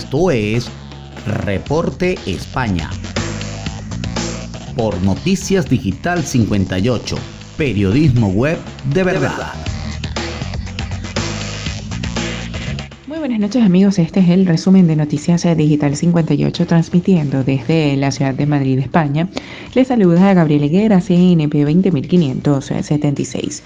Esto es Reporte España. Por Noticias Digital 58, periodismo web de verdad. Muy buenas noches amigos, este es el resumen de Noticias Digital 58 transmitiendo desde la ciudad de Madrid, España. Les saluda Gabriel Higuera, CNP 20576.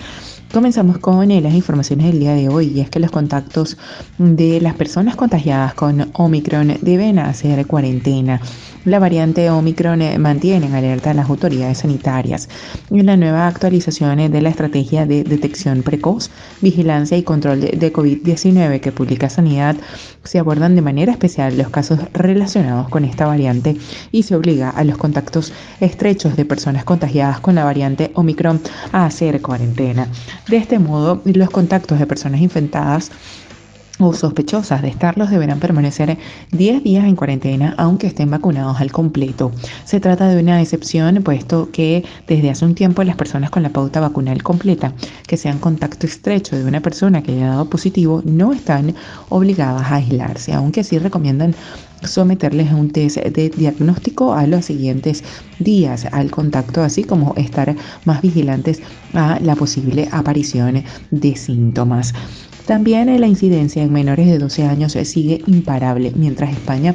Comenzamos con eh, las informaciones del día de hoy y es que los contactos de las personas contagiadas con Omicron deben hacer cuarentena. La variante Omicron eh, mantiene en alerta a las autoridades sanitarias. En la nueva actualización eh, de la estrategia de detección precoz, vigilancia y control de COVID-19 que publica Sanidad, se abordan de manera especial los casos relacionados con esta variante y se obliga a los contactos estrechos de personas contagiadas con la variante Omicron a hacer cuarentena. De este modo, los contactos de personas infectadas o sospechosas de estarlos deberán permanecer 10 días en cuarentena aunque estén vacunados al completo. Se trata de una excepción puesto que desde hace un tiempo las personas con la pauta vacunal completa que sean contacto estrecho de una persona que haya dado positivo no están obligadas a aislarse, aunque sí recomiendan someterles a un test de diagnóstico a los siguientes días al contacto, así como estar más vigilantes a la posible aparición de síntomas. También la incidencia en menores de 12 años sigue imparable, mientras España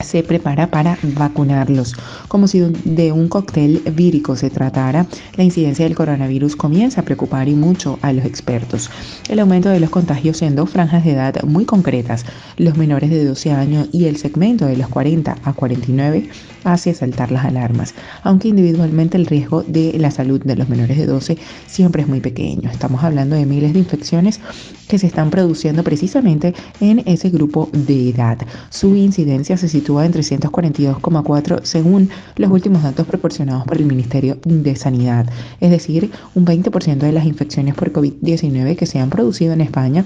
se prepara para vacunarlos. Como si de un cóctel vírico se tratara, la incidencia del coronavirus comienza a preocupar y mucho a los expertos. El aumento de los contagios en dos franjas de edad muy concretas, los menores de 12 años y el segmento de los 40 a 49, hace saltar las alarmas, aunque individualmente el riesgo de la salud de los menores de 12 siempre es muy pequeño. Estamos hablando de miles de infecciones que se están produciendo precisamente en ese grupo de edad. Su incidencia se sitúa en 342,4 según los últimos datos proporcionados por el Ministerio de Sanidad, es decir, un 20% de las infecciones por COVID-19 que se han producido en España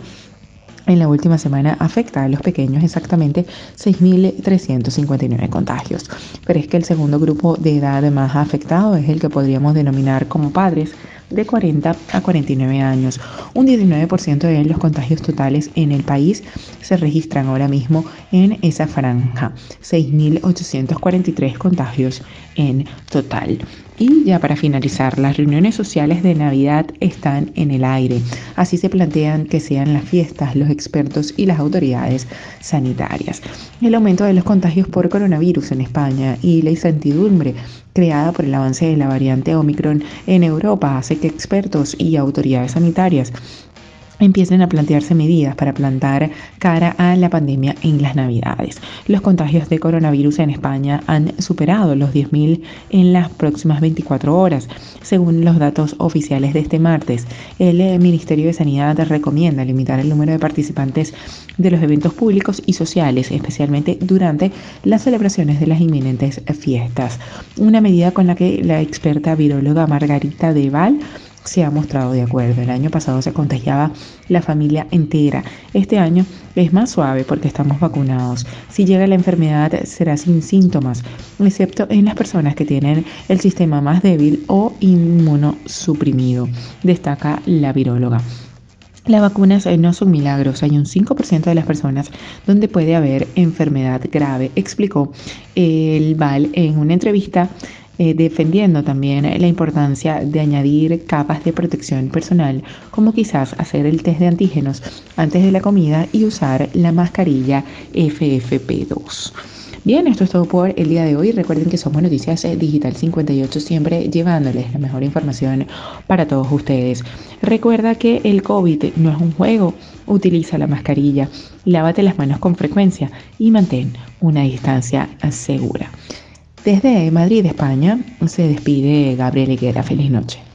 en la última semana afecta a los pequeños exactamente 6.359 contagios. Pero es que el segundo grupo de edad más afectado es el que podríamos denominar como padres de 40 a 49 años. Un 19% de los contagios totales en el país se registran ahora mismo en esa franja. 6.843 contagios en total. Y ya para finalizar, las reuniones sociales de Navidad están en el aire. Así se plantean que sean las fiestas, los expertos y las autoridades sanitarias. El aumento de los contagios por coronavirus en España y la incertidumbre creada por el avance de la variante Omicron en Europa hace que expertos y autoridades sanitarias empiecen a plantearse medidas para plantar cara a la pandemia en las Navidades. Los contagios de coronavirus en España han superado los 10.000 en las próximas 24 horas, según los datos oficiales de este martes. El eh, Ministerio de Sanidad recomienda limitar el número de participantes de los eventos públicos y sociales, especialmente durante las celebraciones de las inminentes fiestas. Una medida con la que la experta viróloga Margarita Deval se ha mostrado de acuerdo. El año pasado se contagiaba la familia entera. Este año es más suave porque estamos vacunados. Si llega la enfermedad será sin síntomas, excepto en las personas que tienen el sistema más débil o inmunosuprimido, destaca la viróloga. Las vacunas eh, no son milagros, hay un 5% de las personas donde puede haber enfermedad grave, explicó el VAL en una entrevista eh, defendiendo también la importancia de añadir capas de protección personal, como quizás hacer el test de antígenos antes de la comida y usar la mascarilla FFP2. Bien, esto es todo por el día de hoy. Recuerden que somos Noticias Digital 58, siempre llevándoles la mejor información para todos ustedes. Recuerda que el COVID no es un juego. Utiliza la mascarilla, lávate las manos con frecuencia y mantén una distancia segura. Desde Madrid, España, se despide Gabriel Higuera. Feliz noche.